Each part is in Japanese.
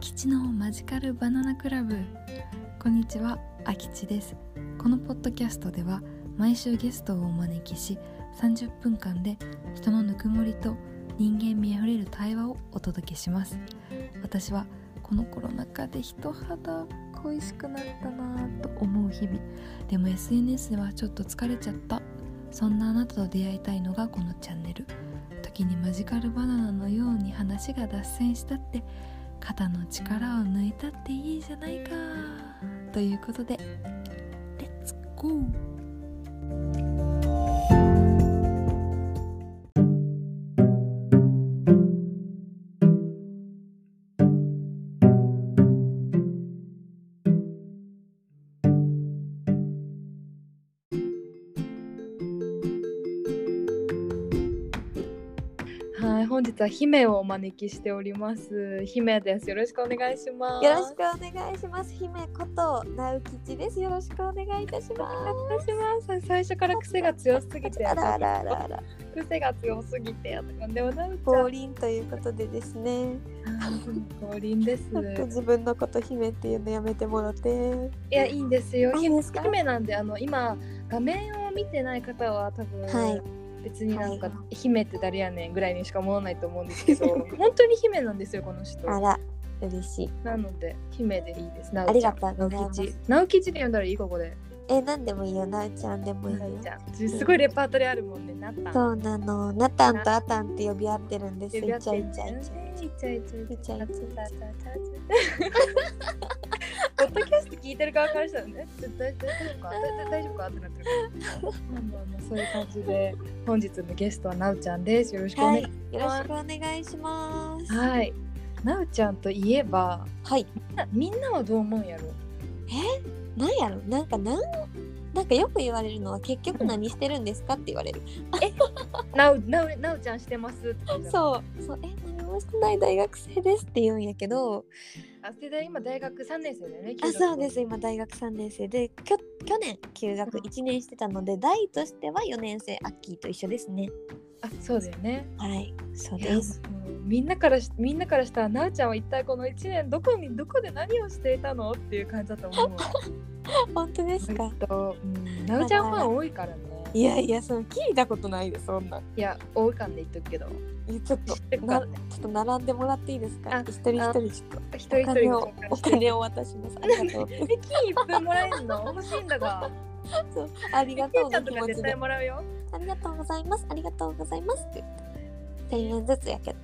吉のマジカルバナナクラブ。こんにちはあきちです。このポッドキャストでは毎週ゲストをお招きし30分間で人のぬくもりと人間味あふれる対話をお届けします。私はこのコロナ禍で人肌恋しくなったなぁと思う日々。でも SNS ではちょっと疲れちゃった。そんなあなたと出会いたいのがこのチャンネル。時にマジカルバナナのように話が脱線したって肩の力を抜いたっていいじゃないか。ということでレッツゴー日は姫をお招きしております。姫です。よろしくお願いします。よろしくお願いします。姫こと直吉です。よろしくお願いいたしまお願いします。最初から癖が強すぎす。て、あらあらあらあら。癖が強すぎて、でもな降臨ということでですね。降臨です。自分のこと姫っていうのやめてもらって。いや、いいんですよ。姫なんで、あの、今、画面を見てない方は多分、はい別になんか、は姫って誰やねんぐらいにしか思わないと思うんですけど、本当に姫なんですよ、この人。あら、嬉しい。なので、姫でいいです。なありがとうございます直吉。直吉で呼んだらいい、ここで。え、なんでもいいよ。なうちゃんでもいいよすごいレパートリーあるもんね、なったん。そうなの。なたんとあたんって呼び合ってるんです。呼び合ってイチャイチャイチャ。イチャイチャイチャイチャイチャイチャイチャイチャイイチャイチャイポッドキャスト聞いてる側からしたらね、大大丈夫か？大大丈夫かってなってるから。まあまあまあそういう感じで本日のゲストはなうちゃんです。よろしくおはい。願いよろしくお願いします。はい。なうちゃんといえば、はい。みんなはどう思うんやろ？なんやろ？なんかなんなんかよく言われるのは結局何してるんですかって言われる。なうなうなうちゃんしてます。そうそうえ？何もしてない大学生ですって言うんやけどあ、それで今大学三年生だよね。あそうです今大学3年生できょ去年休学1年してたので代としては4年生アッキーと一緒ですねあ、そうだよね。はいそうですみんなからしみんなからしたらなうちゃんは一体この1年どこにどこで何をしていたのっていう感じだと思うわ。本当ですか？えっと、うん、なうちゃんファン多いからね。いやいやその聞いたことないですそんな。いや、多いかんで言っとくけど。えちょっとな？ちょっと並んでもらっていいですか？あ一人一人ちょっと。一人一人ごお金を。お金を渡します。ありがとう。え、金いっぱいもらえるの？欲しいんだが。そうありがとうちゃんとか絶対の気持ちでもらうよ。ありがとうございます。ありがとうございますって。言って1000円ずつやけど。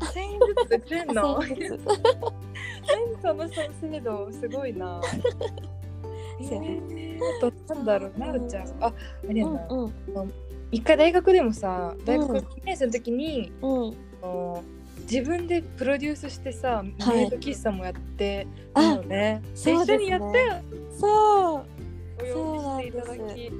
あ1000円ずつくれんの？1000円ずつ。その制度すごいな。え そうー、あとなんだろう、なうちゃん。あ、あれやな。うんうん一回大学でもさ、大学うん1年生の時に、うんあの自分でプロデュースしてさ、はいメイド喫茶もやってるあのね。そうですね一緒にやったよ。そうお呼びしていただき。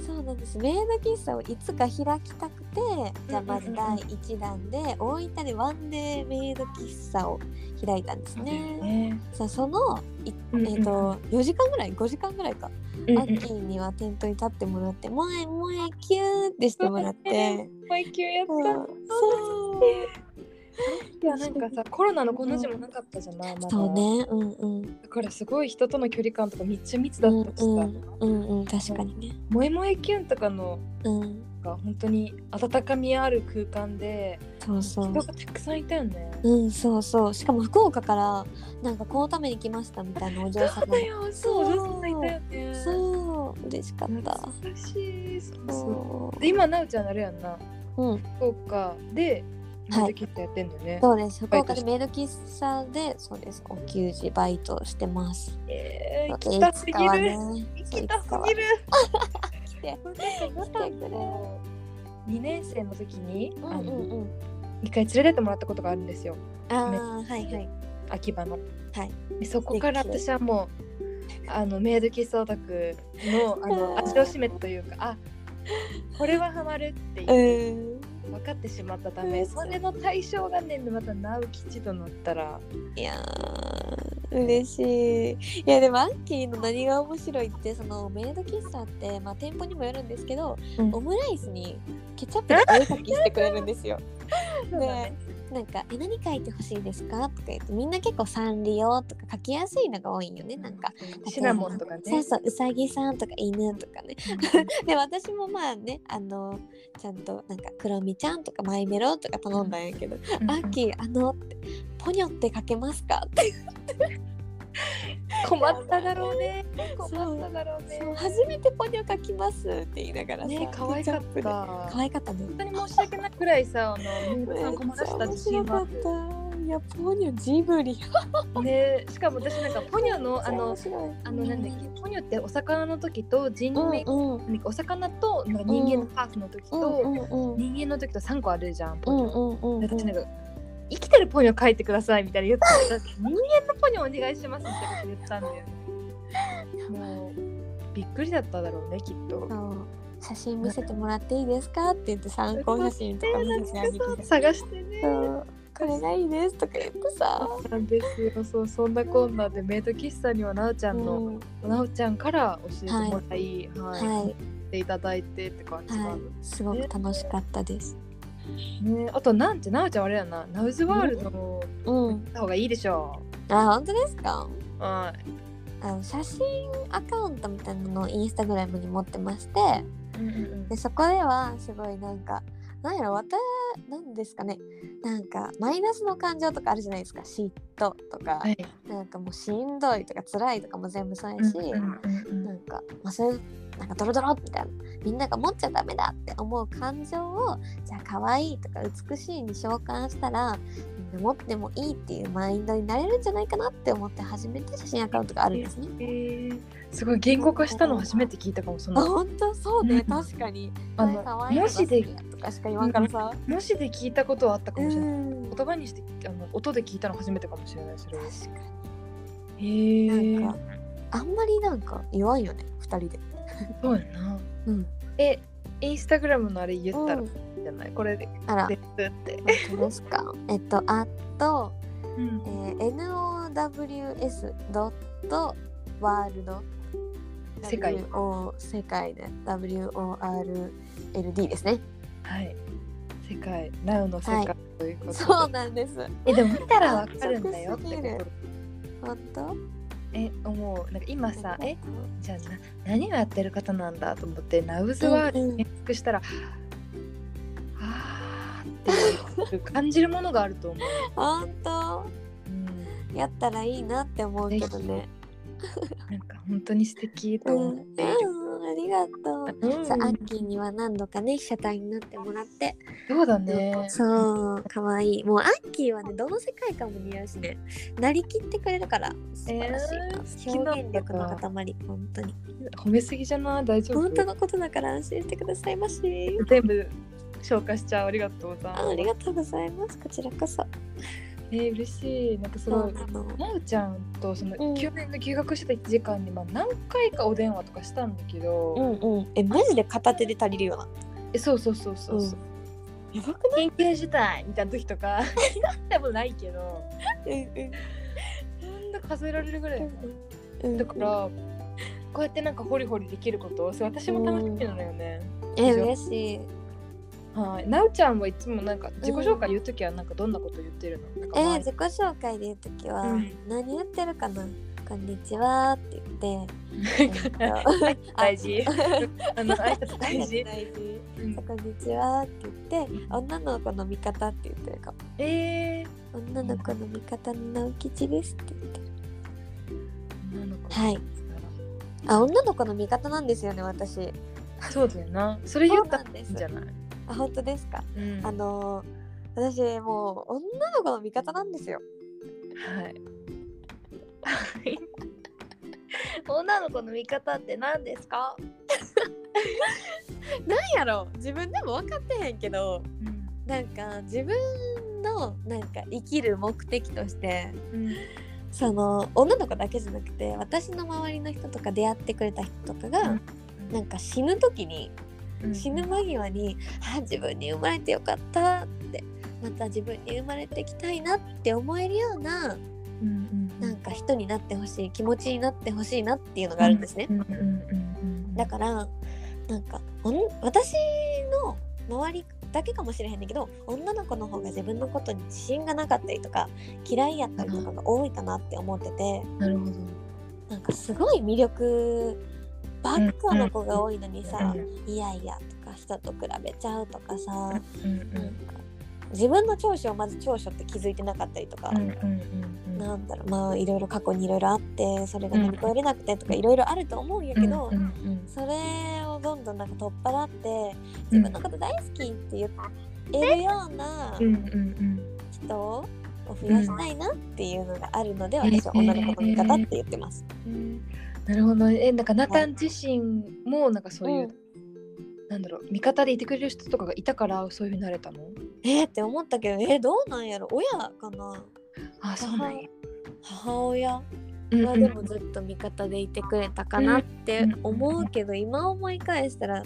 そうなんですメイド喫茶をいつか開きたくてじゃあまず第1弾で大分でワンデーメイド喫茶を開いたんですね。ね。さあそのえっ、と4時間ぐらい？5時間ぐらいか、うんアッキーには店頭に立ってもらって「もえもえキュー」ってしてもらって。配給やった。そうそういやなんかさコロナのこの字もなかったじゃない、まだ。そうね。うんうん。だからすごい人との距離感とかめっちゃ密だうんったしさ、うんうんうん確かにね。萌え萌えキュンとかのうん。が本当に温かみある空間でそうそう。人がたくさんいたよね。うんそうそう。しかも福岡からなんかこのために来ましたみたいなお嬢様。そうお嬢さんいたよね。そう。嬉しかった。懐かしい。そうそ。そう。で今なうちゃんあれやんな。ううん。福岡でメイドキットやってんだよね。そうです。福岡でメイド喫茶でそうですお給仕バイトしてます。えー、行きたすぎる。ね行きたすぎる。来て なんかまた2年生の時に、ううんうん。一回連れてってもらったことがあるんですよ。ああはいはい。秋葉の。はい。でそこから私はもうあのメイド喫茶オタクのあの 味を占めというかあこれはハマるってう。いう、ん分かってしまったためうん。それの対象がねまた直吉となったら。いやー嬉しい。いやでもアッキーの何が面白いってそのメイド喫茶って、まあ、店舗にもよるんですけど、うん。オムライスにケチャップでお絵かきしてくれるんですよ。でなんか「え何書いてほしいですか?」とか言ってみんな結構サンリオとか書きやすいのが多いんよね。なんかシナモンとかね。そうそううさぎさんとか犬とかね。で私もまあねあのちゃんとなんかクロミちゃんとかマイメロとか頼んだんやけど「うん。アッキーあのってポニョって書けますか?」って 困っただろうね。困っただろうね。初めてポニョ書きますって言いながらさ、ね可愛かった。可愛かったね。本当に申し訳ないくらいさあのメイドさん困らした自信は。あめっちゃ面白かった。いやポニョジブリ。る ねしかも私なんかポニョのあのあのなんだっけポニョってお魚の時と人名、うんうん。お魚となんか人間のパーツの時と、うんうんうん。人間の時と3個あるじゃんポニョ、うんうんうんうん。私なんか生きてるポニョ書いてくださいみたいな言ってた人間のポニョお願いしますってこと言ったんだよ。ねもうびっくりだっただろうねきっと。写真見せてもらっていいですか？って言って参考写真とか見せてあげて探してねこれがいいですとか言ってさ。そうなんですよ。そうそんなこんなでメイド喫茶にはなおちゃんの、うん。なおちゃんから教えてもらい、はい。はい。っていただいてって感じなの、はい。すごく楽しかったですね。あとなんてなおちゃんあれやな。ナウズワールドもうん。行った方がいいでしょあ本当ですか？う、はい。あの写真アカウントみたいなのをインスタグラムに持ってましてうんうん。でそこではすごいなんかなんやろ私なんですかね。なんかマイナスの感情とかあるじゃないですか。嫉妬とか、はい。なんかもうしんどいとか辛いとかも全部そうやし、なんか、まあ、そなんかドロドロみたいな。みんなが持っちゃダメだって思う感情をじゃあ可愛いとか美しいに召喚したらみんな持ってもいいっていうマインドになれるんじゃないかなって思って初めて写真アカウントがあるんですね。えーすごい言語化したの初めて聞いたかもそあの本当？そうね、うん。確かに。あの可愛いのが文字でとかしか言わんからさ。文字で聞いたことはあったかもしれない、ん。言葉にしてあの音で聞いたの初めてかもしれないそれを。確かへえ。に。なんかあんまりなんか言わんよね二人で。そうやな。うん。えインスタグラムのあれ言ったらじゃない、これであら、ですって、本当ですか？えっと、あと、うん。えー NOWS ドットワールド世界。WO 世界で WORLD ですね。はい。世界。ナウの世界、はい。ということで。そうなんです。えでも見たらわかるんだよってこと。本当？え思う。なんか今さえ？じゃあな何をやってる方なんだと思ってナウズワールド検索したら、あーって感じるものがあると思う、本当？うん、やったらいいなって思うけどね なんか本当に素敵とうん、うん思って。いる、ありがとう、うん。さあアッキーには何度かね被写体になってもらって。そうだね。そうかわいい。もうアッキーはねどの世界観も似合うしね。なりきってくれるから素晴らしい。な、えー表現力の塊本当に。褒めすぎじゃない？大丈夫？本当のことだから安心してくださいまし。全部紹介しちゃう。ありがとうございますあありがとうございます。こちらこそえー、嬉しい。なんかすごいなの。なおちゃんとそのうん。9年の休学してた時間に、まあ、何回かお電話とかしたんだけど、うんうん。えマジで片手で足りるよな。えそうそうそうそうそう、やばくない？緊急事態みたいな時とか でもないけどうんうん。なんだ数えられるぐらいやなうんだからこうやってなんかホリホリできることそれ私も楽しみなのよね、え嬉しいはい。なおちゃんはいつもなんか自己紹介言う時はなんかどんなこと言ってるの、なんかえー、前。自己紹介で言うときは、うん。何言ってるかな？こんにちはって言って えっと大事。あ の挨拶大事、大事。うん。こんにちはって言って女の子の味方って言ってるかも。えー、女の子の味方の直吉ですって言って。る女の子はい。あ女の子の味方なんですよね私。そうだよな。それ言ったんじゃない、あ本当ですか？うん、あのー、私もう女の子の味方なんですよ。はい。女の子の味方って何ですか？なんやろ？自分でも分かってへんけどなんか自分のなんか生きる目的としてうん、その女の子だけじゃなくて私の周りの人とか出会ってくれた人とかが、なんか死ぬ時にうん死ぬ間際に「あ自分に生まれてよかった」ってまた自分に生まれてきたいなって思えるようなうんうんなんか人になってほしい気持ちになってほしいなっていうのがあるんですね。だからなんかおん私の周りだけかもしれへんねんけど女の子の方が自分のことに自信がなかったりとか嫌いやったりとかが多いかなって思ってて。なるほど。なんかすごい魅力ばっかの子が多いのにさ、いやいやとか人と比べちゃうとかさ、うんなんか自分の長所をまず長所って気づいてなかったりとか、なんだろうまあいろいろ過去にいろいろあってそれが乗り越えれなくてとかいろいろあると思うんやけど、それをどんどんなんか取っ払って自分のこと大好きって言えるような人を増やしたいなっていうのがあるので、私は女の子の味方って言ってます。うんなるほどえなんかナタン自身もなんかそういう、うん。なんだろう味方でいてくれる人とかがいたからそういうふうになれたの？えー、って思ったけどえー、どうなんやろ？親かな？あそうなんや。母親？うんはでもずっと味方でいてくれたかなって思うけど、今思い返したら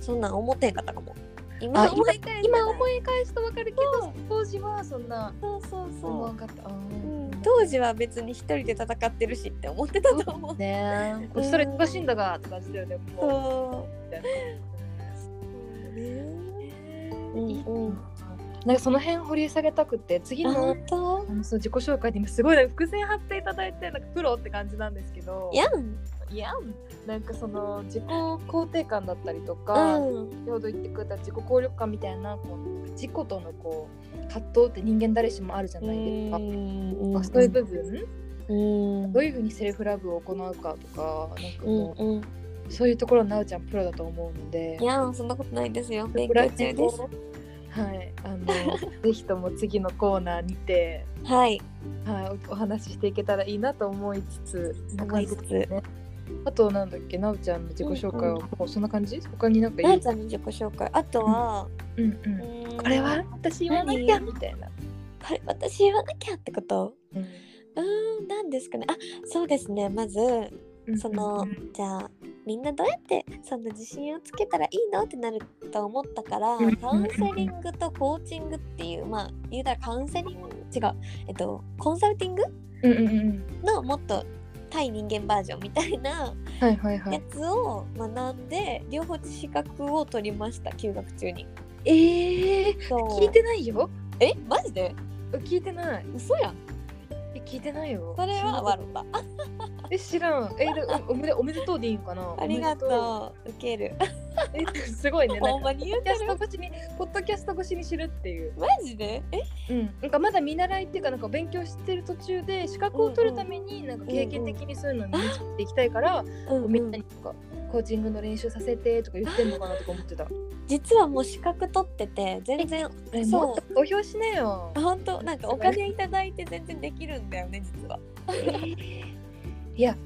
そんなん思ってんかったかも。今あ思い返今思い返すとわかるけど当時はそんなそうそうそ思わんかった。うん、当時は別に一人で戦ってるしって思ってたと思う。ね。えこっそり忙しいんだがって感じだよねもう。そうんうん。なんかその辺掘り下げたくて次あのそう自己紹介で今すごいなんか伏線張っていただいてなんかプロって感じなんですけど。やん。いやなんかその自己肯定感だったりとか、うん。先ほど言ってくれた自己効力感みたいなこう自己とのこう葛藤って人間誰しもあるじゃないですか。まあそういう部分、うん。どういうふうにセルフラブを行うかとかなんかもう、うんうん。そういうところなおちゃんプロだと思うので。いやんそんなことないですよ。勉強中です。はい。あの ぜひとも次のコーナーにて、はい。はい、おお話ししていけたらいいなと思いつつ思いつつ。ねあとなんだっけなおちゃんの自己紹介はもうそんな感じ？他になんかなあちゃんの自己紹介。あとは、うんうん。うん。これは？私言わなきゃ？みたいな。これ私言わなきゃってこと？うん。うーん何ですかね。あそうですね。まずそのじゃあみんなどうやってその自信をつけたらいいの？ってなると思ったからうん。カウンセリングとコーチングっていうまあ言うたらカウンセリング違う。えっとコンサルティング？うんうんうん。のもっと対人間バージョンみたいなはいはいはやい。つを学んで両方資格を取りました休学中にええそう聞いてないよ。えマジで？聞いてない。嘘やんえ聞いてないよ。それは笑ったえ知らん。えでおおめでおめでとうでいいんかな？ありがとう受けるえすごいね。なんかほんまに言うポッドキャスト越しにポッドキャスト越しに知るっていう。マジで？え？うん。なんかまだ見習いっていうかなんか勉強してる途中で資格を取るためになんか経験的にそういうのを身につけていきたいから、うんみんなにとかコーチングの練習させてとか言ってんのかなとか思ってた。実はもう資格取ってて全然えそうもっと投票しねえよ。本当なんかお金いただいて全然できるんだよね実は、いや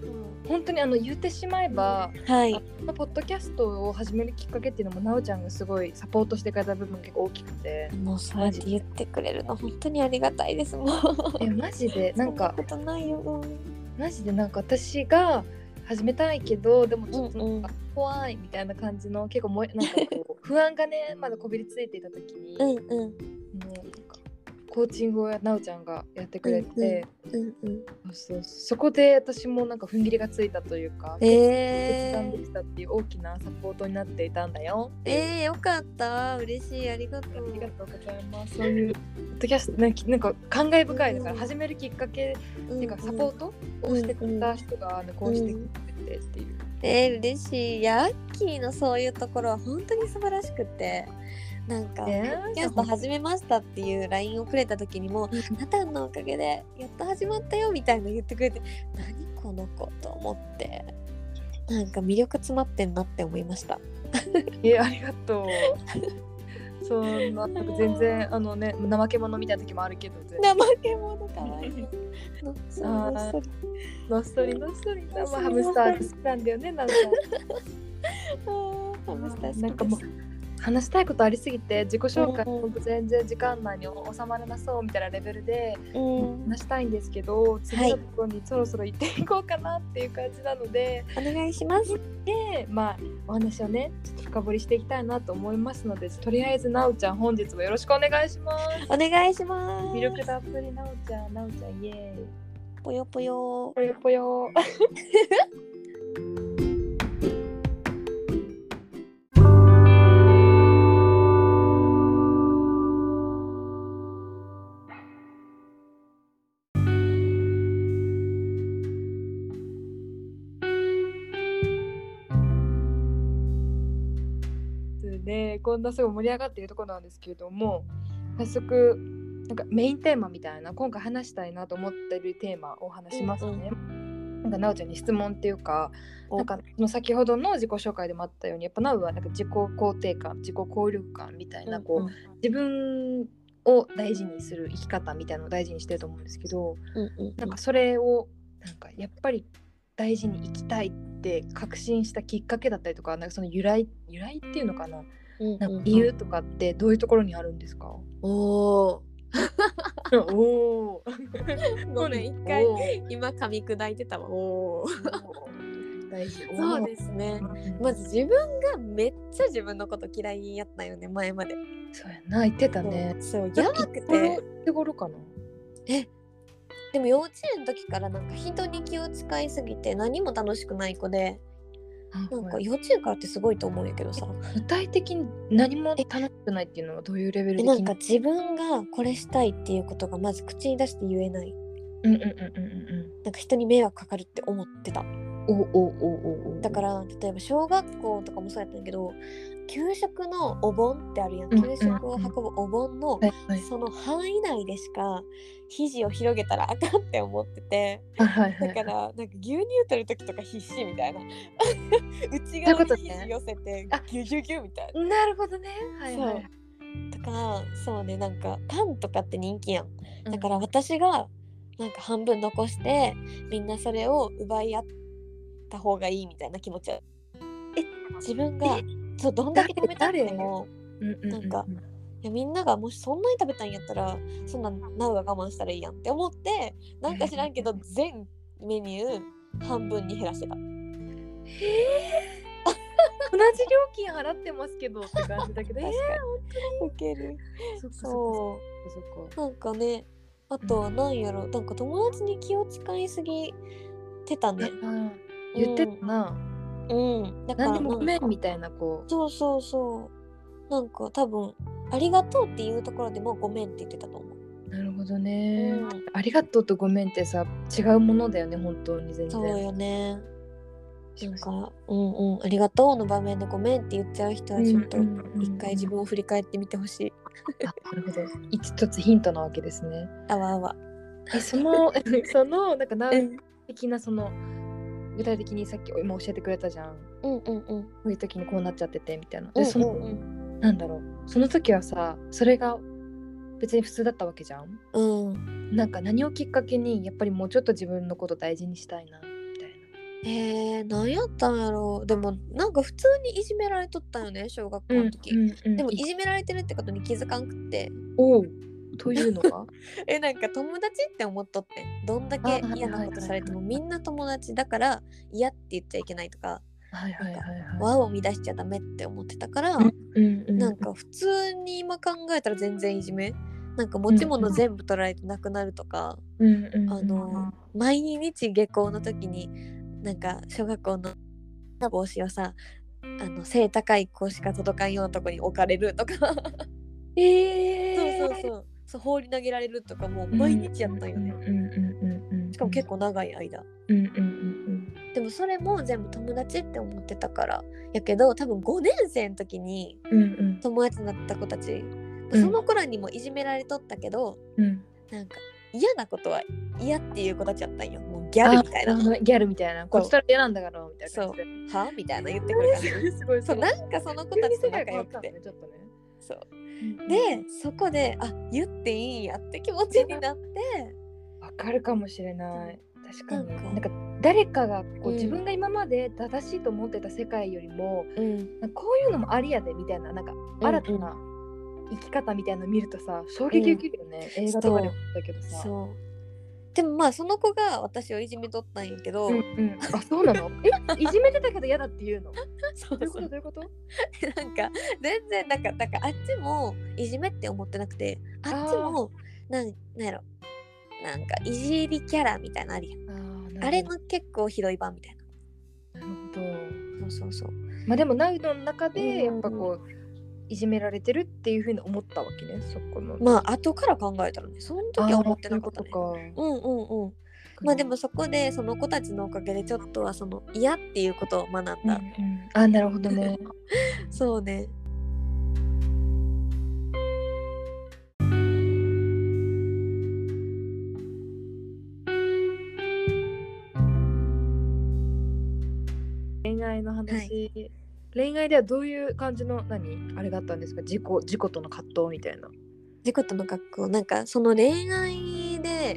本当にあの言ってしまえば、はい。このポッドキャストを始めるきっかけっていうのもなおちゃんがすごいサポートしてくれた部分結構大きくて。もうそうやって言ってくれるの本当にありがたいですもう。えマジでなんかことないよ、うんマジでなんか私が始めたいけどでもちょっとなんかうん怖いみたいな感じの結構もえなんかこう 不安がねまだこびりついていた時に、うんうんコーチングをなおちゃんがやってくれて、うんうんそうそうそこで私もなんか踏ん切りがついたというか、決えー。断できたっていう大きなサポートになっていたんだよ。えー、よかった。嬉しい。ありがとう。ありがとうございます。そういうポッドキャストなんか感慨深い。だからうん。始めるきっかけうんっていうかサポートをしてくれた人がねこうしてくれてっていう。えー、嬉しい。いやアッキーのそういうところは本当に素晴らしくてなんか、ねポッドキャスト始めましたっていう LINE をくれた時にも「ナタンのおかげでやっと始まったよ」みたいな言ってくれて何この子と思ってなんか魅力詰まってんなって思いました。いやありがとう。そんな全然あのね怠け者みたいな時もあるけど怠け者かわいいのそあーのそりのっそりのっそりハムスター好きなんだよねなんか。ハムスター好きなんかもう話したいことありすぎて自己紹介うん。うん僕全然時間内に収まらなそうみたいなレベルでうん。話したいんですけど次のところにそろそろ行っていこうかなっていう感じなので、お願いします。でまあお話をねちょっと深掘りしていきたいなと思いますのでとりあえずなおちゃん本日もよろしくお願いします。お願いします。魅力たっぷりなおちゃんなおちゃんイエーイ。ぽよぽよぽよぽよでこんなすごい盛り上がっているところなんですけれども早速なんかメインテーマみたいな今回話したいなと思ってるテーマを話しますね。なんかなおちゃんに質問っていうかなんかその先ほどの自己紹介でもあったようにやっぱなおはなんか自己肯定感自己効力感みたいなこう、うん。うん自分を大事にする生き方みたいなのを大事にしてると思うんですけどうんうんなんかそれをなんかやっぱり大事に生きたいって確信したきっかけだったりとかなんかその由来由来っていうのかな？うん。なんか理由とかってどういうところにあるんですか、お おおおごめん一回今噛み砕いてたわ。おー。大事。そうですね。すまず自分がめっちゃ自分のこと嫌いやったよね前まで。そうやな言ってたね。そうやばくいてつ頃かな？えでも幼稚園の時からなんか人に気を使いすぎて何も楽しくない子でなんか幼稚園からってすごいと思うんやけどさ。具体的に何も楽しくないっていうのはどういうレベルえでなんか自分がこれしたいっていうことがまず口に出して言えない。うんうんうんうんなんか人に迷惑かかるって思ってた。うんおおおおおだから例えば小学校とかもそうやったんやけど給食のお盆ってあるやん。うん。給食を運ぶお盆のその範囲内でしか肘を広げたらあかんって思ってて。あはいはい。だからなんか牛乳取る時とか必死みたいな。内側に肘寄せてあ。ギュギュギュみたいな。なるほどね。はいはい。とかそうねなんかパンとかって人気やん。うん。だから私がなんか半分残してみんなそれを奪い合った方がいいみたいな気持ちはえ自分がそうどんだけ食べたくてもうんうんうんなんかいやみんながもしそんなに食べたんやったらそんなナウが我慢したらいいやんって思ってなんか知らんけど 全メニュー半分に減らしてた。同じ料金払ってますけどって感じだけどえ確かに。ウケる。ー、そう。なんかねあとは何やろなんか友達に気を使いすぎてたね。あ言ってたな、うん。だから何でもごめなんみたいなこうそうそうそう。なんか多分ありがとうっていうところでもごめんって言ってたと思う。なるほどね、うんありがとうとごめんってさ違うものだよね本当に全然そうよね。なんか、うんうん、ありがとうの場面でごめんって言っちゃう人はちょっと一回自分を振り返ってみてほしい。あなるほど一つヒントなわけですねあわあわ。えそのそのなんかなうん的なその具体的にさっき今教えてくれたじゃん。うんうんうん。こういう時にこうなっちゃっててみたいな。うんでその、うん。うんなんだろう。その時はさそれが別に普通だったわけじゃん。うん。なんか何をきっかけにやっぱりもうちょっと自分のこと大事にしたいなみたいえー、何やったんやろう。でもなんか普通にいじめられとったよね小学校な。の時、うんうん。でもいじめられてるってことに気づかんくって。おうというのは？えなんか友達って思っとってどんだけ嫌なことされてもみんな友達だから嫌って言っちゃいけないとか。和を乱しちゃダメって思ってたから、うんうんうん、なんか普通に今考えたら全然いじめ？なんか持ち物全部取られてなくなるとか、うんうんうん、あの毎日下校の時になんか小学校の帽子をさあの背高い子しか届かんようなとこに置かれるとか。えー、そうそうそうそう放り投げられるとかもう毎日やったんよね、うんうんうんうん、しかも結構長い間。うんうんうんでもそれも全部友達って思ってたからやけど多分5年生の時にうんうん。友達になった子たち、うん。その頃にもいじめられとったけどうん。なんか嫌なことは嫌っていう子たちやったんよ。もうギャルみたいな。ギャルみたいな。こっちとら嫌なんだからみたいな感じで。は？みたいな言ってくる感じ すごいそうなんかその子たちと仲良くて、ちょっとね。そう。うんでそこであ言っていいんやって気持ちになって。わかるかもしれない。確かに。なんんか誰かがこう、うん。自分が今まで正しいと思ってた世界よりもうん。なんかこういうのもありやでみたいななんか新たな生き方みたいなの見るとさ衝撃受けるよね、映画とかでもだけどさ。そうでもまあその子が私をいじめとったんやけど、うんうん、あそうなの？え？いじめてたけど嫌だって言うの？どそう。ういうこと？どういうこと？なんか全然なんかなんかあっちもいじめって思ってなくてあっちもなんなんやろ？なんかいじりキャラみたいなのあるやん。あれの結構ひどい版みたいな。るほど。なそうそうそう。まあでもナウドの中うんでやっぱこういじめられてるっていうふうに思ったわけねそこの。まあ後から考えたらねその時は思ってなかったね。うんうんうん。まあでもそこでその子たちのおかげでちょっとはその嫌っていうことを学んだ、うんうん、あなるほどね。そうね。恋愛の話、はい。恋愛ではどういう感じの何？あれだったんですか？自己自己との葛藤みたいな。自己との学校なんかその恋愛で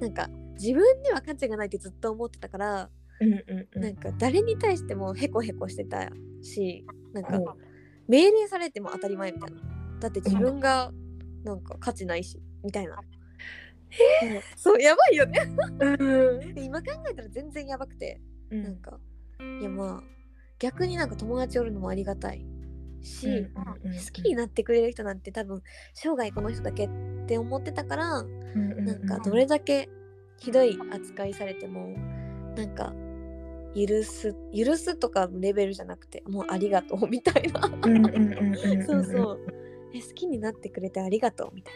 なんか自分には価値がないってずっと思ってたから、うんうんうなんか誰に対してもヘコヘコしてたしなんかうん。命令されても当たり前みたいな。だって自分がなんか価値ないしみたいな、うんそう。やばいよね。うん。今考えたら全然やばくて。うん。なんかいやまあ逆になんか友達おるのもありがたい。し、うんうんうん好きになってくれる人なんて多分生涯この人だけって思ってたからなんかどれだけひどい扱いされてもなんか許す許すとかのレベルじゃなくてもうありがとうみたいな。うんうんうんうんうんそうそう。え好きになってくれてありがとうみたい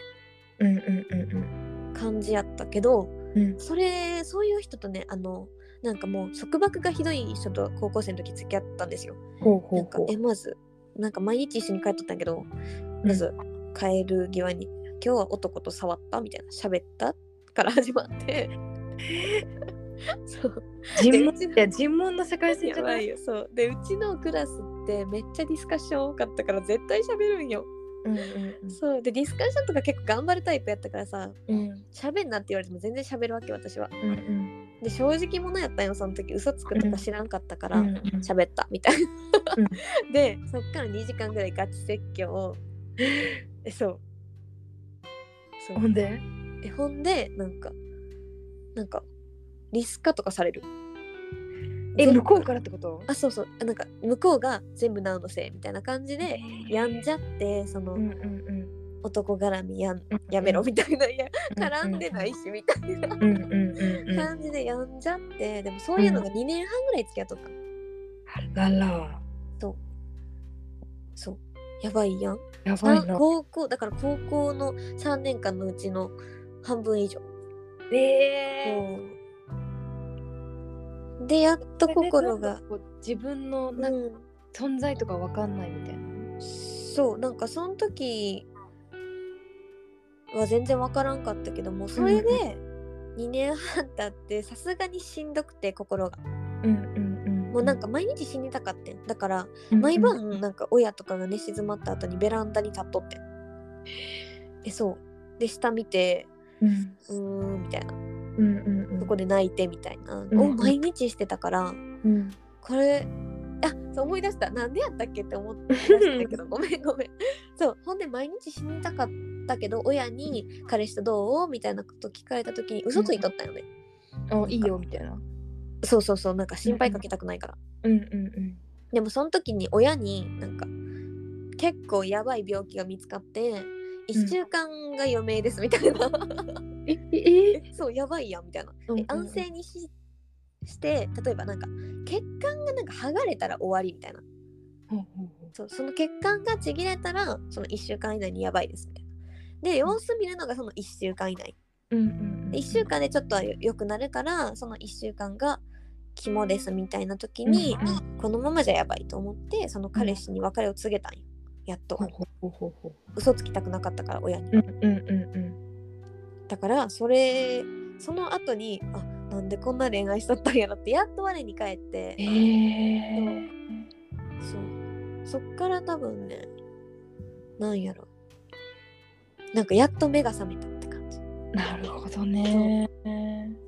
うんうんうんな感じやったけどうん。それそういう人とねあのなんかもう束縛がひどい人と高校生の時付き合ったんですよ。ほうほなんかえまずなんか毎日一緒に帰っとったんやけどまず帰る際に「今日は男と触った?」みたいな「喋った?」から始まって。そ う尋問いや尋問の世界線やじゃない？よそう。でうちのクラスってめっちゃディスカッション多かったから絶対喋るんよ。うんうん。そう。でディスカッションとか結構頑張るタイプやったからさうん喋んなって言われても全然喋るわけ私は。うんうんで正直者やったんよ。その時嘘つくとか知らんかったからうんうん。喋ったみたいな。う でそっから2時間ぐらいガチ説教を。えそう。そう。ほんで？えほんでなんかなんかリスカとかされる。え向こうからってこと？あそうそう。あなんか向こうが全部ナウのせいみたいな感じでやんじゃってその、うんうん男絡みややめろみたいな。いやうん絡んでないしみたいな。感じでやんじゃって。でもそういうのが2年半ぐらい付き合っとったの。あらら。そう。やばいやん。やばいな。高校だから高校の3年間のうちの半分以上。えう。んでやっと心が、自分のうなんかん、存在とかわかんないみたいな。そう。なんかその時は全然わからんかったけどもそれで2年半経ってさすがにしんどくて心が。もうなんか毎日死にたかってん。だからうん毎晩なんか親とかが寝静まった後にベランダに立っとってん。えそう。で下見てうん。うーんみたいな。うんうんうん。そこで泣いてみたいな、んを毎日してたからうん。これあそう思い出した。なんでやったっけって思ってたけど ごめんごめん。そう。ほんで毎日死にたかったけど親に「彼氏とどう?」みたいなこと聞かれた時に嘘ついとったよね、あいいよみたいな。そうそうそうなんか心配かけたくないから、うんうんうん。でもその時に親になんか結構やばい病気が見つかって1週間が余命ですみたいな、えええ？そうやばいやんみたいな、うんえ安静にしして例えばなんか血管がなんか剥がれたら終わりみたいな。そうその血管がちぎれたらその1週間以内にやばいですみたいなで様子見るのがその1週間以内。うんうん1週間でちょっとはよ良くなるからその1週間が肝ですみたいな時に、うんこのままじゃやばいと思ってその彼氏に別れを告げたんよ。やっと。ほうほうほうほうほ嘘つきたくなかったから親に。ううんうんうん。だからそれその後にあなんでこんな恋愛しとったんやろってやっと我に返って。ええそう。そっから多分ねなんやろなんかやっと目が覚めたって感じ。なるほどね。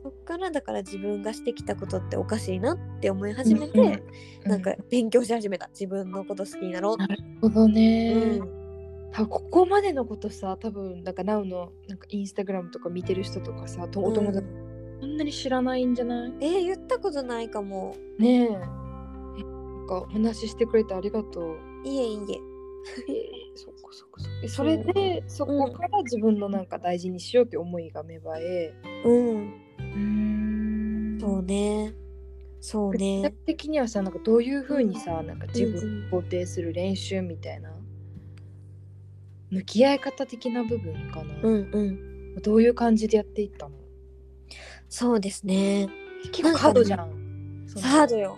そっからだから自分がしてきたことっておかしいなって思い始めて、うんなんか勉強し始めた。自分のこと好きになろうなるほどね、うん。多分ここまでのことさ多分なんか Now のなんかインスタグラムとか見てる人とかさとお友達、うんそんなに知らないんじゃない？えー言ったことないかも。ねえ。えなんかお話ししてくれてありがとう。いえいえかそっかそっか。えそれでそこから自分のなんか大事にしようって思いが芽生え。うん。うんそうね。そう具体ね的にはさなんかどういうふうにさなんか自うん分を肯定する練習みたいな向き合い方的な部分かな、うんうん。どういう感じでやっていったの？そうですね。結構ハードじゃん。その。ハードよ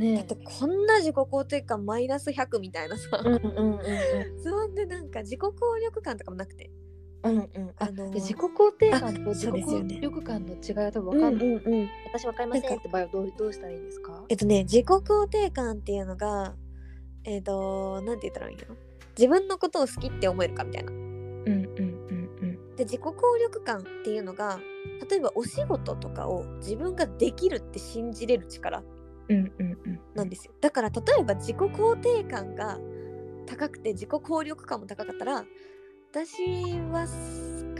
だねってこんな自己肯定感マイナス100みたいなさ、うんうんうんうん。そんでなんか自己効力感とかもなくて。うんうん、ああのーで自己肯定感とあ自己効力感の違いは多分うん分かんない、うんうん私分かりません。って場合はどうどうしたらいいんですか？えっとね自己肯定感っていうのがえっとなんて言ったらいいの？自分のことを好きって思えるかみたいな。うんうんうん。で自己効力感っていうのが例えばお仕事とかを自分ができるって信じれる力うんうんうん。うんなんですよ。だから例えば自己肯定感が高くて自己効力感も高かったら私は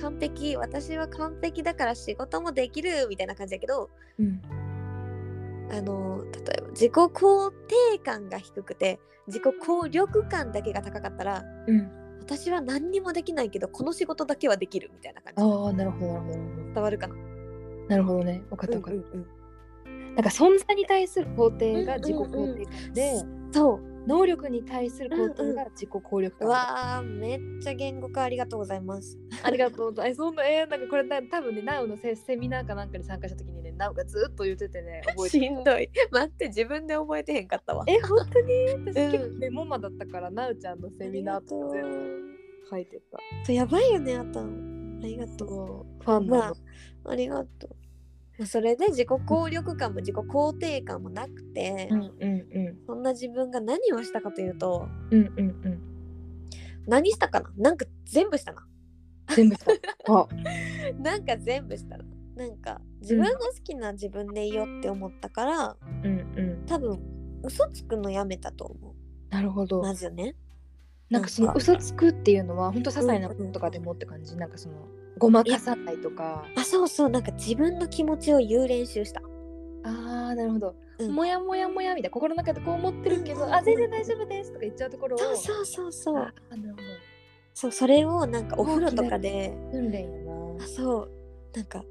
完璧私は完璧だから仕事もできるみたいな感じだけどうん。あの例えば自己肯定感が低くて自己効力感だけが高かったらうん。私は何にもできないけどこの仕事だけはできるみたいな感じ。ああなるほどなるほど伝わるかな？なるほどね。分かった分かっうんうんうん。た、なんか存在に対する肯定が自己肯定感で、そう能力に対する肯定が自己効力感、わあめっちゃ言語化ありがとうございます。ありがとうございます。そんな、えー、なんかこれだ多分ね、ナウのセセミナーかなんかに参加した時にね、ナウがずっと言っててね、覚えてしんどい。待って自分で覚えてへんかったわ。え、本当に？私うん結構ね、モマだったから、ナウちゃんのセミナーとか全部書いてた。そうやばいよねあたん。ありがとうファンなの。まあありがとう。まあそれで自己効力感も自己肯定感もなくて、うんうんうん。そんな自分が何をしたかというとうんうんうん。何したかな？なんか全部したな。全部した。あ、なんか全部したな。なんか自分が好きな自分でいいよって思ったから、うんうん。多分嘘つくのやめたと思なるほどう。。まずね。なんかその嘘つくっていうのは、本当些細なこととかでもって感じ？なんかその、ごまかさないとか。あそうそうなんか自分の気持ちを言う練習した。ああ、なるほど。うんもやもやもやみたいな、心の中でこう思ってるけど、うんあ、全然大丈夫ですとか言っちゃうところを。そうそうそうそう。あーなるほど。そうそれをなんかお風呂とかで訓練やなあ。そうなんか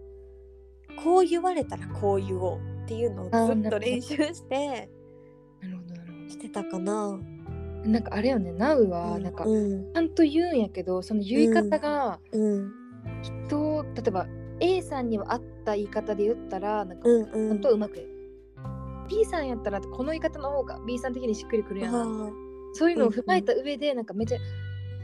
こう言われたらこう言おうっていうのをずっと練習してなるほどなるほしてたかな。ど。なんかあれよね、ナウはなんか、うんちゃんと言うんやけど、その言い方がうん人を、例えば A さんには合った言い方で言ったら、なんかうんう本ん。当うまく。B さんやったらこの言い方の方が B さん的にしっくりくるやん。あそういうのを踏まえた上で、なんかめっちゃ、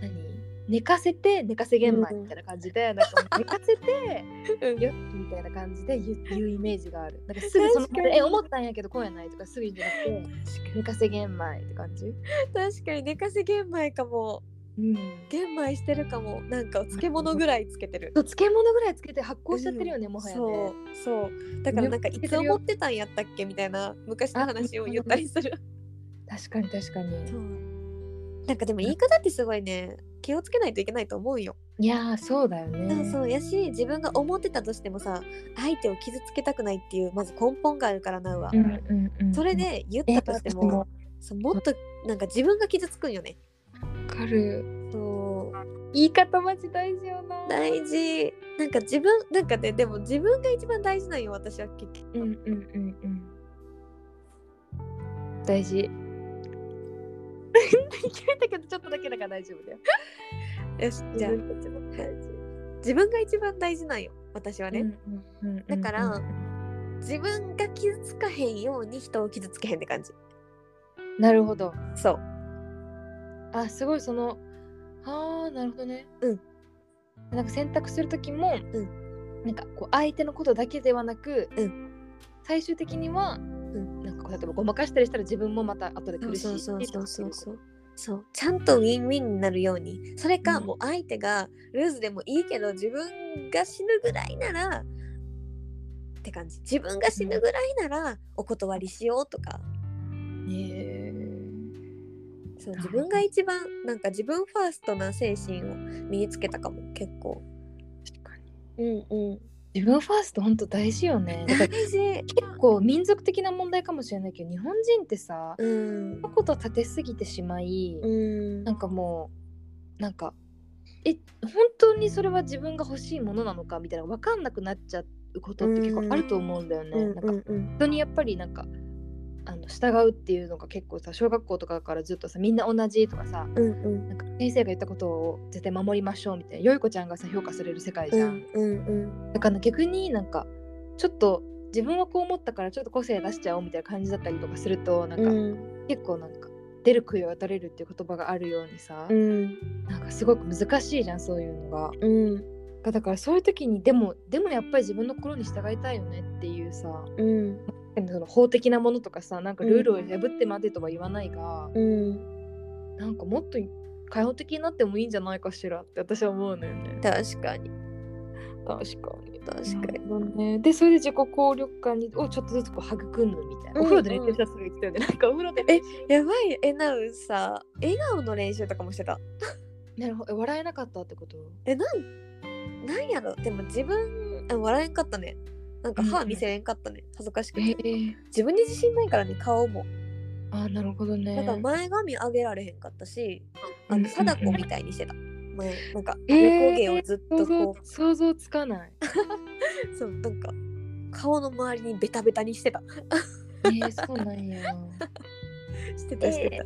何？寝かせて寝かせ玄米みたいな感じで、なんかもう 寝かせてーよっみたいな感じで言うイメージがある。なんかすぐそのえ思ったんやけどこうやないとかすぐ言うんじゃなくて 寝かせ玄米って感じ。確かに寝かせ玄米かもうん。玄米してるかもなんかお漬物ぐらいつけてる。漬物ぐらいつけて発酵しちゃってるよね、うんもはやね。そうそうだからなんかいつ思ってたんやったっけみたいな昔の話を言ったりする。確かに確かに。そうなんかでも言い方ってすごいね気をつけないといけないと思うよ。いやーそうだよね。そうそうやし自分が思ってたとしてもさ相手を傷つけたくないっていうまず根本があるからなうは、うんうんうん。それで言ったとしても,、え私もそうもっとなんか自分が傷つくんよね。わかる。そう言い方マジ大事よな。大事なんか自分なんかねでも自分が一番大事なんよ私は結局。うんうんうんうん。大事。決めたけどちょっとだけだから大丈夫だよ。よしじゃあ自分が一番大事。自分が一番大事なんよ私はね、だから自分が傷つかへんように人を傷つけへんって感じなるほど。そうあすごいそのあーなるほどね。うん。なんか選択する時も、うなんかこう相手のことだけではなく、う最終的には、ん。なんかこう例えばごまかしたりしたら自分もまた後で苦しいそうそうそうそう。そうそう。ちゃんとウィンウィンになるように。それかうん。もう相手がルーズでもいいけど自分が死ぬぐらいならって感じ。自分が死ぬぐらいならお断りしようとか。うなるほど。自分が一番なんか自分ファーストな精神を身につけたかも結構。うんうん。自分ファースト本当大事よね。大事。結構民族的な問題かもしれないけど日本人ってさうん。のこと立てすぎてしまい、うん。なんかもうなんかえ本当にそれは自分が欲しいものなのかみたいな分かんなくなっちゃうことって結構あると思うんだよね。うんなんかうん人にやっぱりなんかあの従うっていうのが結構さ小学校とかからずっとさみんな同じとかさうんうん。なんか先生が言ったことを絶対守りましょうみたいなよい子ちゃんがさ評価される世界じゃん。うんうんだから逆になんかちょっと自分はこう思ったからちょっと個性出しちゃおうみたいな感じだったりとかするとなんか、うん。結構なんか出る杭は打たれるっていう言葉があるようにさ、うん。なんかすごく難しいじゃんそういうのが。うん。だからそういう時にでもでもやっぱり自分の心に従いたいよねっていうさうんその法的なものとかさなんかルールを破ってまでとは言わないが、うん。なんかもっと開放的になってもいいんじゃないかしらって私は思うのよね。確かに。確かに。確かに。ね、でそれで自己効力感にをちょっとずつこう育むみたいな、うんお風呂で練習したらそれ言ってたよねなんかお風呂でえやばい。えなうさ笑顔の練習とかもしてた？なるほど。え笑えなかったってこと？えなんなんやろ？でも自分あ笑えんかったねなんか歯見せれんかったね。恥ずかしくて、え自分に自信ないからね顔も。あなるほどね。だから前髪上げられへんかったしあうんの貞子みたいにしてた。前なんかえー横毛をずっと想像こ想像つかない。う そうなんか顔の周りにベタベタにしてた。えー、そうなんや。してたして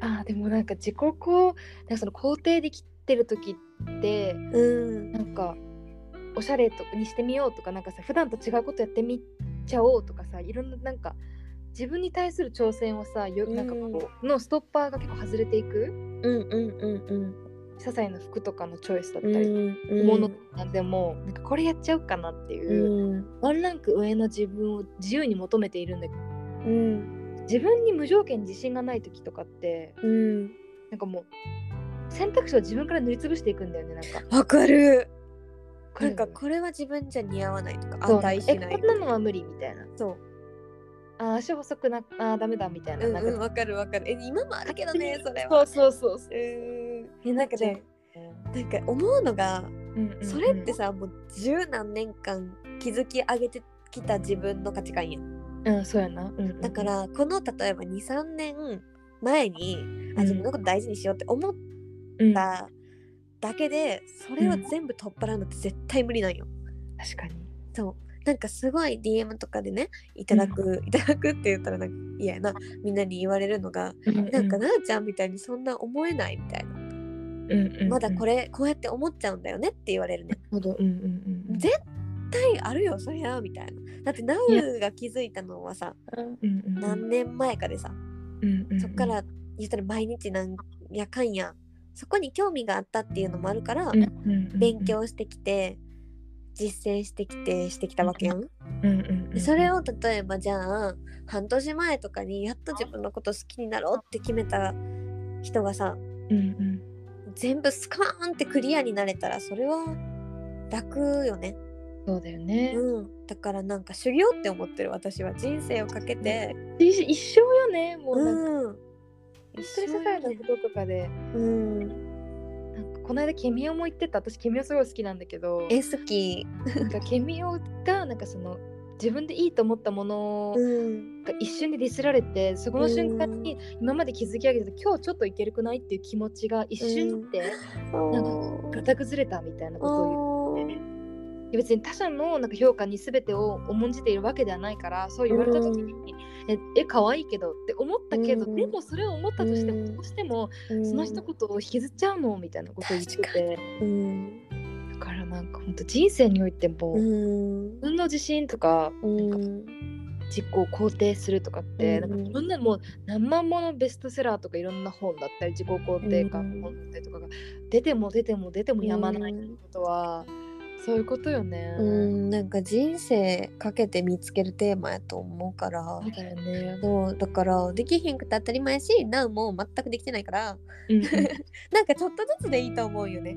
た、あーでもなんか自己こうなんかその肯定できてる時ってうん。なんかおしゃれとにしてみようとかなんかさ普段と違うことやってみちゃおうとかさいろんななんか自分に対する挑戦をさよなんかこうのストッパーが結構外れていく？うんうんうん些細な服とかのチョイスだったうんり、うん。物なんでもなんかこれやっちゃうかなっていうう、ん。ワンランク上の自分を自由に求めているんだけど。うん。自分に無条件に自信がない時とかってうん。なんかもう選択肢を自分から塗りつぶしていくんだよねなんか。わかるなんかここれは自分じゃ似合わないとかそう。値しないえこんなのは無理みたいな。そう。あー足細くなあーダメだみたいな。うんうんわかるわかる。え今もあるけどね それは。そうそうそうそう。うん。えなんかねなんか思うのがうんうんうん。それってさもう十何年間築き上げてきた自分の価値観やん。うんそうやな。うんうんだからこの例えば23年前にあうん。自分のこと大事にしようって思っうん。ただけでそれを全部取っ払うのって絶対無理なんよ。確かに。そうなんかすごい DM とかでねいただく、いただくって言ったらなんか嫌やなみんなに言われるのが、なんかなあちゃんみたいにそんな思えないみたいな、うんうんうんまだこれこうやって思っちゃうんだよねって言われるね。なるほど。うんうんうんうん。絶対あるよそりゃみたいな。だってナウが気づいたのはさうんうんうん何年前かでさうんうんうんそっから言ったら毎日なんやかんやそこに興味があったっていうのもあるから、勉強してきて実践してきてしてきたわけやん。それを例えばじゃあ半年前とかにやっと自分のこと好きになろうって決めた人がさうんうん全部スカーンってクリアになれたらそれは楽よね。そうだよね。うん、だからなんか修行って思ってる私は人生をかけて。一一生よね。もうなんかうん。本当に世界のこととかでうん。なんかこの間ケミオも言ってた。私ケミオすごい好きなんだけど。え好き。なんかケミオがなんかその自分でいいと思ったものうん。が一瞬でディスられてそこの瞬間に今まで築き上げてた今日ちょっといけるくないっていう気持ちが一瞬でなんか型崩れたみたいなことを言って別に他者のなんか評価に全てを重んじているわけではないからそう言われた時に、ええ可愛いけどって思ったけど、うんでもそれを思ったとしても、うんどうしてもうんその一言を引きずっちゃうのみたいなことを言っててうん。だからなんか本当人生においても、うん自。分の自信とかうん。自己を肯定するとかって、うんなんか自分でもう何万ものベストセラーとかいろんな本だったり自己肯定感の本だったりとかが出ても出ても出てもやまないことは、そういうことよね。うん、なんか人生かけて見つけるテーマやと思うからそうだよね。そうだからできひんくて当たり前やしなうも全くできてないからうんうん なんかちょっとずつでいいと思うよね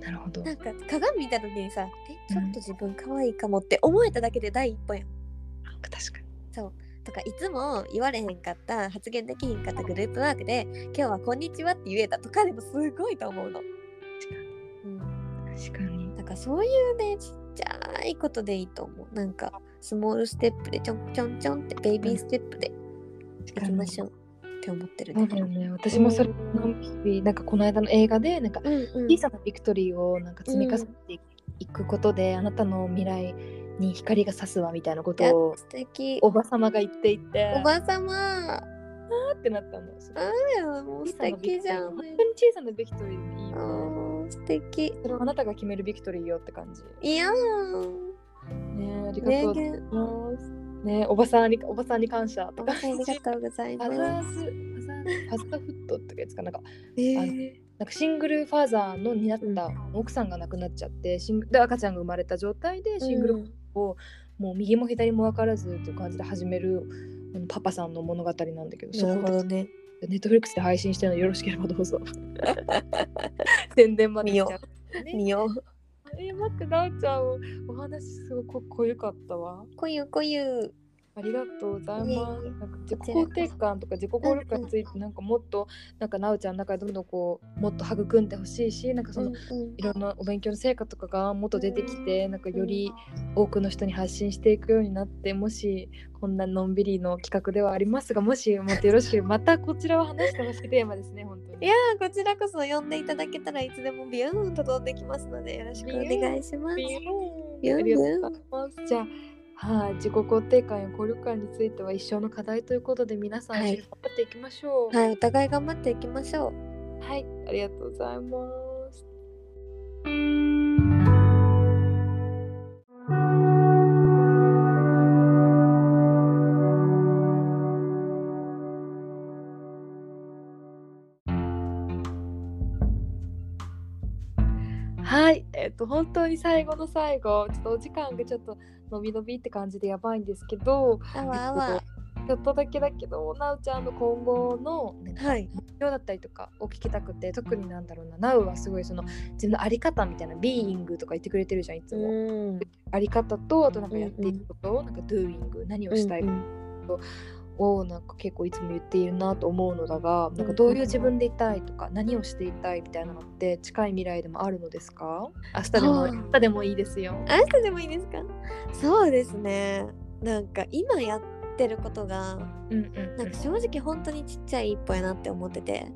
なるほど。なんか鏡見た時にさえちょっと自分可愛いかもって思えただけで第一歩やん確かに。そうとかいつも言われへんかった発言できひんかったグループワークで今日はこんにちはって言えたとかでもすごいと思うの、うん、確かに。だからそういうねちっちゃいことでいいと思う。なんかスモールステップでちょんちょんちょんってベイビーステップでいきましょうって思ってるね。そうだよね。私もそれの日々、なんかこの間の映画で、なんかうんうん。小さなビクトリーをなんか積み重ねていくことで、あなたの未来に光が差すわみたいなことやを素敵。おばさまが言っていて、おばさま。あーってなったの。あもう素敵じゃん。本当に小さなビクトリーでもいいあよ。ー素敵それはあなたが決めるビクトリーよって感じ。いやーねありがとうございます。ねおばさんにおばさんに感謝とか。ありがとうございあますざーす。あザーファザーフットってやつか？なんかえーあなんかシングルファーザーのになった奥さんが亡くなっちゃってシングで赤ちゃんが生まれた状態でシングルうんをもう右も左も分からずという感じで始めるパパさんの物語なんだけどなるほどね。ネットフリックスで配信してるのよろしければどうぞ。宣伝までしちゃう。ね。見よう。えー、待ってなおちゃんお話すごく濃ゆかったわ。こゆこゆ。ありがとうございます。いえいえなんか自己肯定感とか自己効力についてなんかもっとなんかなおちゃんの中でどんどんこうもっと育んでほしいしなんかその、うんうんいろんなお勉強の成果とかがもっと出てきてなんかより多くの人に発信していくようになってもしこんなのんびりの企画ではありますがもしもっとよろしければまたこちらを話してほしいテーマですね本当に。いやーこちらこそ呼んでいただけたらいつでもビューンと飛んできますのでよろしくお願いします。ビューンビューンありがとうございます。じゃあはい、自己肯定感や効力感については一生の課題ということで皆さん頑張っていきましょう。はい、お互い頑張っていきましょう。はい、ありがとうございます。と本当に最後の最後、ちょっとお時間がちょっと伸び伸びって感じでやばいんですけど、あわあわ。ちょっとだけだけど、なうちゃんの今後のなんかはい。目標だったりとかを聞きたくて特になんだろうな Now はすごいその自分のあり方みたいな Being とか言ってくれてるじゃんいつも、うん。あり方とあとなんかやっていくこと、なんか Doing 何をしたいかうんをなんか結構いつも言っているなと思うのだがなんかどういう自分でいたいとか何をしていたいみたいなのって近い未来でもあるのですか？明日でも明日でもいいですよ。あなたでもいいですか？そうですね。なんか今やってることがうんうん。なんか正直本当にちっちゃい一歩やなって思ってて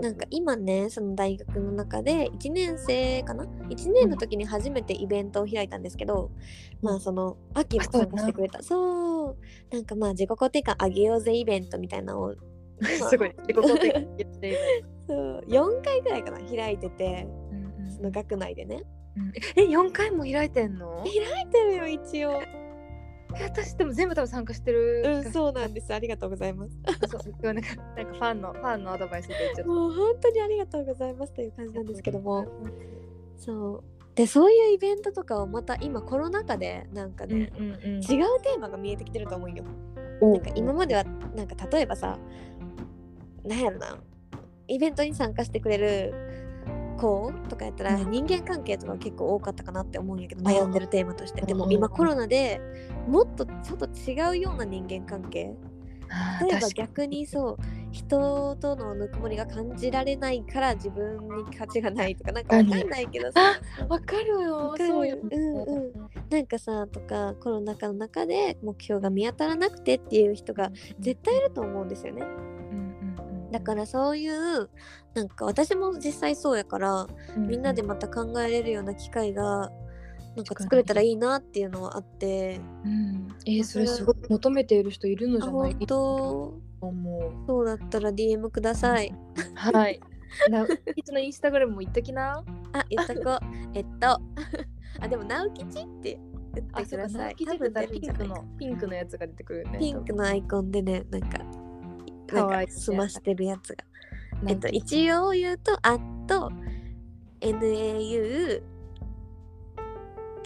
なんか今ねその大学の中で1年生かな？1年の時に初めてイベントを開いたんですけど、まあその秋も参加してくれた。そうなんかまあ自己肯定感上げようぜイベントみたいなのを。すごい。自己肯定感言って。そう。4回ぐらいかな開いてて。うんうんその学内でね。うん。え4回も開いてんの？開いてるよ一応。え私でも全部多分参加してるうんそうなんです。ありがとうございます。そうなんかなんかファンのファンのアドバイスでちゃっ もう本当にありがとうございますという感じなんですけども。そう。でそういうイベントとかをまた今コロナ禍でなんかうんね、うんうん。違うテーマが見えてきてると思うよ。おなんか今まではなんか例えばさなんやろな。イベントに参加してくれる子とかやったらうん。人間関係とか結構多かったかなって思うんやけど悩んでるテーマとして。でもうん。今コロナでもっとちょっと違うような人間関係？例えば逆にそう人とのぬくもりが感じられないから自分に価値がないとかなんかわかんないけどさにわかるよ。わかる。そうようんうん。なんかさとかコロナ禍の中で目標が見当たらなくてっていう人が絶対いると思うんですよね。うんうんうん。だからそういうなんか私も実際そうやからみんなでまた考えれるような機会がなんか作れたらいいなっていうのはあって。うん。えーそれすごい求めている人いるのあじゃない？本当？思う。そうだったら DM ください。はい。ないつのインスタグラムも言っときな。あ言っとこう。えっと。あでも直吉って言ってください。多分ピンクのピンクのやつが出てくるよねピンクのアイコンでねなんかかわいいなんか済ましてるやつが。えっと、一応言うと、あと、NAU、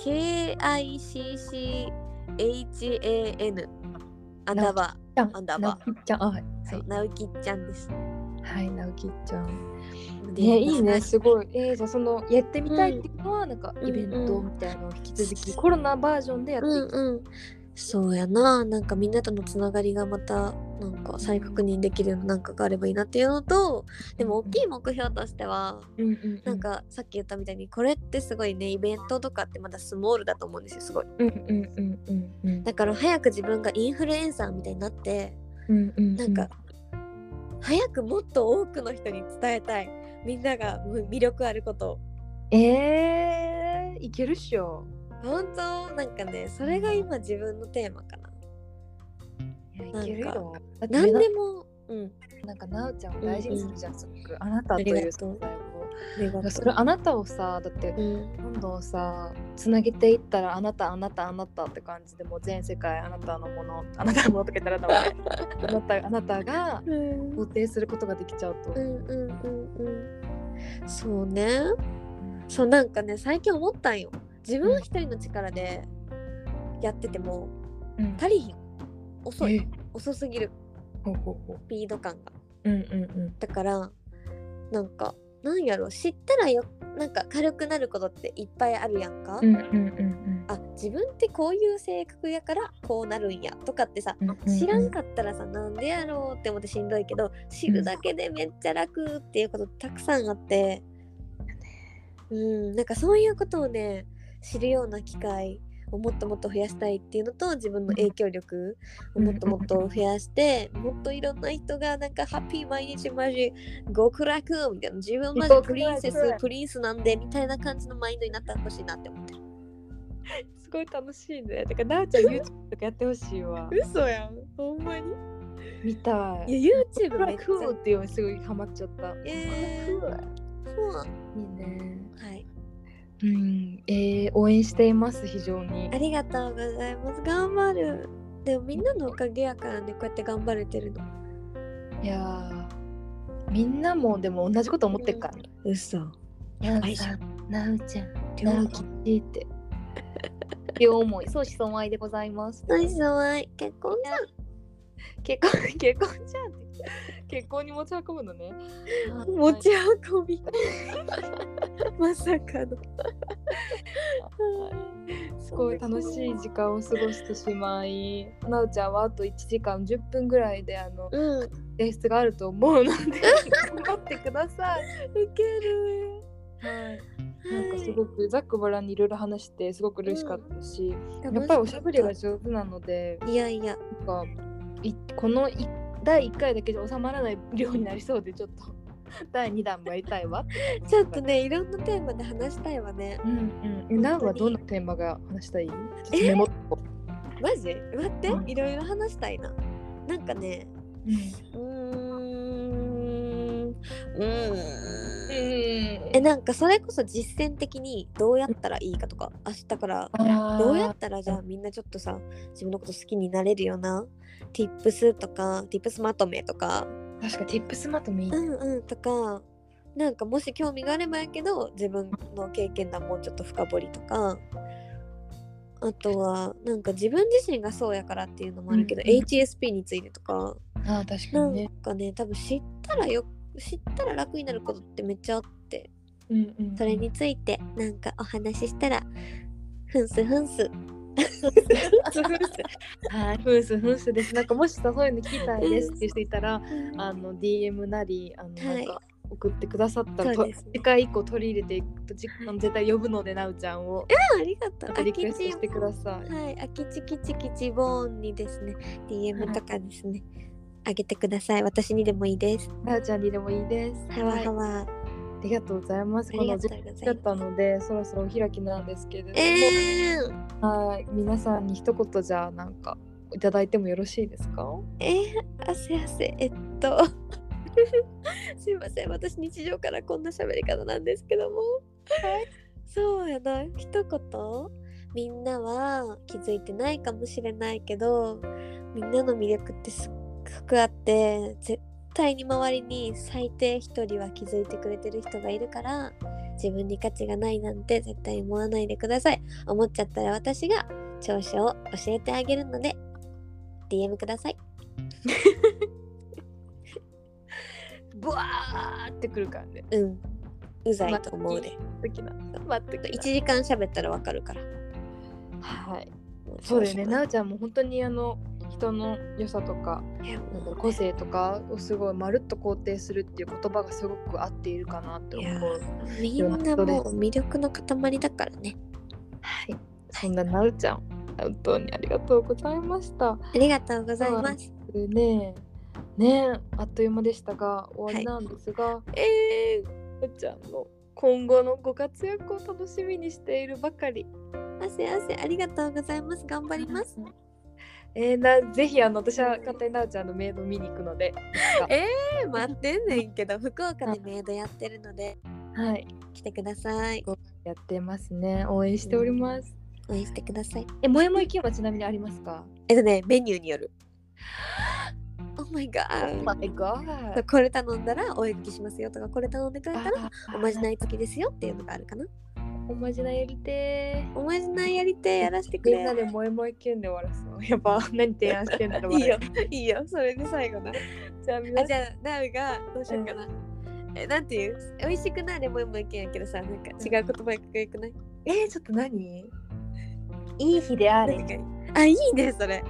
KICCHAN、アンダーバちゃん。アンダーバ直吉ちゃん。あはい。ー、そう、直樹ちゃんです。はい直吉ちゃん。でねいいね。すごい。えー、じゃあそのやってみたいっていうのは、なんかうんイベントみたいなのを引き続き、コロナバージョンでやっていく、うんうん。そうやな、なんかみんなとのつながりがまた、なんか再確認できるようななんかがあればいいなっていうのと、でも大きい目標としては、うんうんうん。なんかさっき言ったみたいにこれってすごいねイベントとかってまだスモールだと思うんですよすごい。うんうんうんうんうんだから早く自分がインフルエンサーみたいになってうんうんなんか、早くもっと多くの人に伝えたい。みんなが魅力あることを。えー、いけるっしょ。本当？なんかねそれが今自分のテーマかないやいけるよ。だって何でもうん。なんかなおちゃんを大事にするじゃん、すごくあなたという存在を。それあなたをさだってうん。どんどんさつなげていったらあなたあなたあなたって感じでもう全世界あなたのものあなたのものとか言ったらダメあなた あなたがうん。肯定することができちゃうと、うんうんうんうん。そうね。そうなんかね最近思ったんよ。自分一人の力でやっててもうん。足りひん遅い。え？遅すぎる。スピード感が。うんうんうん。だからなんかなんやろ知ったらよなんか軽くなることっていっぱいあるやんか、うんうんうんあ自分ってこういう性格やからこうなるんや。とかってさうん知らんかったらさなんでやろうって思ってしんどいけど知るだけでめっちゃ楽っていうことたくさんあって。うんなんかそういうことをね知るような機会をもっともっと増やしたいっていうのと自分の影響力をもっともっと増やしてもっといろんな人がなんかハッピー毎日マジ極楽みたいな自分マジプリンセスプリンスなんでみたいな感じのマインドになってほしいなって思って。る すごい楽しいね。だからなおちゃん YouTube とかやってほしいわ。嘘やん。ほんまに。見たい。いや YouTube めっちゃ。クーっていうのにすごいハマっちゃった。えー、いいね。はいうん。えー、応援しています非常に。ありがとうございます。頑張る。でもみんなのおかげやからねこうやって頑張れてるの。いやーみんなもでも同じこと思ってっからね。嘘。なやばいじゃん、なうちゃん、両なうきちって。両思い、相思相愛でございます。ナイスワイ結婚じゃん結婚、結婚じゃんって。結婚に持ち運ぶのね。持ち運び。まさかの。すごい楽しい時間を過ごしてしまい、なうちゃんはあと1時間10分ぐらいであのうん。提出があると思うので頑張ってください。ウケる。はい。なんかすごくざっくばらんにいろいろ話してすごく嬉しかったし、ややっぱりおしゃべりが上手なのでいやいやなんかいこのい第1回だけじゃ収まらない量になりそうでちょっと。第2弾もやりたいわ。ちょっとねいろんなテーマで話したいわね。うんうん。えナウはどんなテーマが話したい？メモマジ？待って。うん。いろいろ話したいな。なんかね。うーん。うーんえなんかそれこそ実践的にどうやったらいいかとか明日からどうやったらじゃあみんなちょっとさ自分のこと好きになれるような tips とか tips まとめとか。確か Tips まとめうんうんとかなんかもし興味があればやけど自分の経験談もうちょっと深掘りとか。あとはなんか自分自身がそうやからっていうのもあるけど、うんうん。HSP についてとか。あー確かなんにねかね多分知ったらよ知ったら楽になることってめっちゃあってうんうんうん。それについてなんかお話ししたらふんすふんす。はい、ふんすふんすです。なんかもしさそういうの聞きたいですっていう人いたら、あの DM なりあのはい。なんか送ってくださったら、ね次回以降取り入れていくと絶対呼ぶのでなうちゃんを。ありがとう。リクエストちしてください。はい、あきちきちきちボーンにですね。DM とかですね、あげてください。私にでもいいです。なうちゃんにでもいいです。はわはいはわ、ありがとうございます。このありがとうございます。時間だったので、そろそろお開きなんですけれども、えー、はい、皆さんに一言じゃあなんかいただいてもよろしいですか？えー、汗汗。えっと。すいません。私日常からこんな喋り方なんですけども、そうやな。一言？みんなは気づいてないかもしれないけどみんなの魅力ってすっごくあって絶対に周りに最低一人は気づいてくれてる人がいるから自分に価値がないなんて絶対思わないでください思っちゃったら私が長所を教えてあげるので DM ください ブワーってくるからね。うんうざいと思うで的な。待って1時間喋ったらわかるからはい。そうだよね。なうちゃんも本当にあの人の良さとか個性とかをすごいまるっと肯定するっていう言葉がすごく合っているかなって思う。みんなもう魅力の塊だからねはい。そんななうちゃん、本当にありがとうございました。ありがとうございますでね、ねあっという間でしたが終わりなんですが、えなうちゃんの今後のご活躍を楽しみにしているばかり。ー、汗汗ありがとうございます頑張ります えー、なぜひあの私は勝手になうちゃんのメイド見に行くので、いつかえー、待ってんねんけど福岡でメイドやってるのではい。来てください。やってますね。応援しております、応援してください。えもやもやキュンはちなみにありますか？えっとねメニューによる。Oh my god、Oh my god これ頼んだらお絵描きしますよとかこれ頼んでくれたらおまじない付きですよっていうのがあるかなおまじないやりておまじないやりてえやらせてーくれ。みんなでもやもやキュンで終わらすの。やっぱ何提案してんだろうい。いよ。いいよ。それで最後な。じゃあ皆あじゃあナウがどうしようかな、えなんていう？美味しくなれもいもいけんやけどさなんか違う言葉がかっこよくない？えー、ちょっと何？いい日であれ。あいいねそれ。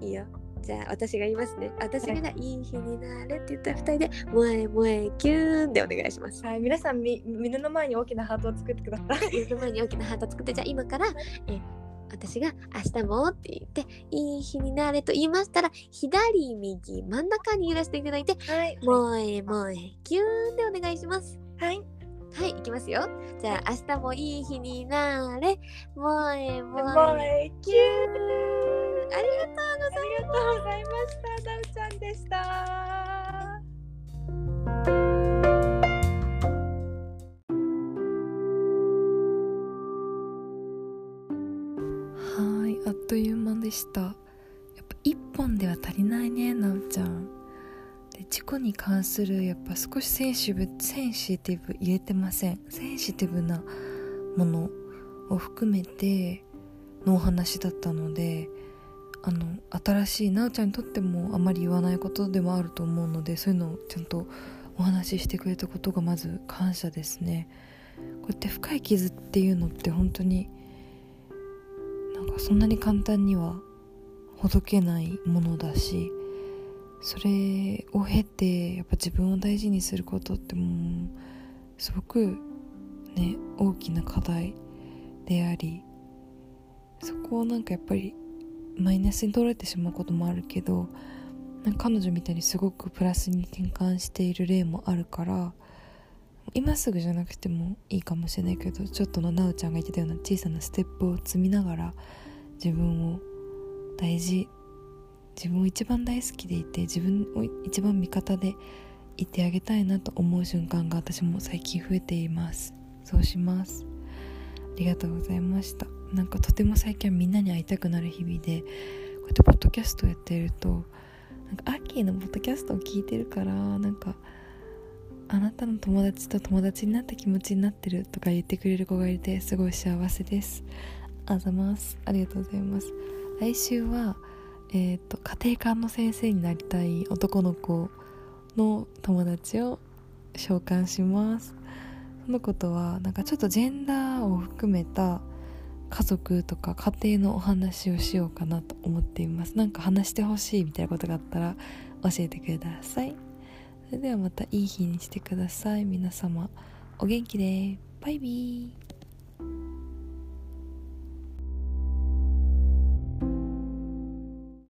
うん。いいよじゃあ私が言いますね私がいい日になれって言ったら二人で萌え萌えキューンでお願いしますはい、皆さんみ目の前に大きなハートを作ってください。目の前に大きなハート作ってじゃあ今からえ私が明日もって言っていい日になれと言いましたら左右真ん中に揺らしていただいてはい萌え萌えキューンでお願いしますはい。はい、いきますよ。じゃあ、明日もいい日になれ。萌え萌もうえ。えキューありがとうございありがとうございました。ダウちゃんでした。はいあっという間でしたやっぱ一本では足りないねなおちゃんで事故に関するやっぱ少しセンシブセンシティブ言えてませんセンシティブなものを含めてのお話だったのであの新しいなおちゃんにとってもあまり言わないことでもあると思うのでそういうのをちゃんとお話ししてくれたことがまず感謝ですね。こうやって深い傷っていうのって本当になんかそんなに簡単にはほどけないものだしそれを経てやっぱ自分を大事にすることってもうすごくね大きな課題でありそこをなんかやっぱりマイナスに取られてしまうこともあるけど彼女みたいにすごくプラスに転換している例もあるから今すぐじゃなくてもいいかもしれないけどちょっとのなおちゃんが言ってたような小さなステップを積みながら自分を大事自分を一番大好きでいて自分を一番味方でいてあげたいなと思う瞬間が私も最近増えています。そうします。りがとうございました。なんかとても最近はみんなに会いたくなる日々でこうやってポッドキャストやってるとなんかアッキーのポッドキャストを聞いてるからなんかあなたの友達と友達になった気持ちになってるとか言ってくれる子がいてすごい幸せです。あざます。ありがとうございます。来週はえっ、と家庭科の先生になりたい男の子の友達を召喚します。のことはなんかちょっとジェンダーを含めた家族とか家庭のお話をしようかなと思っています。なんか話してほしいみたいなことがあったら教えてください。それではまたいい日にしてください。皆様お元気で。バイビー。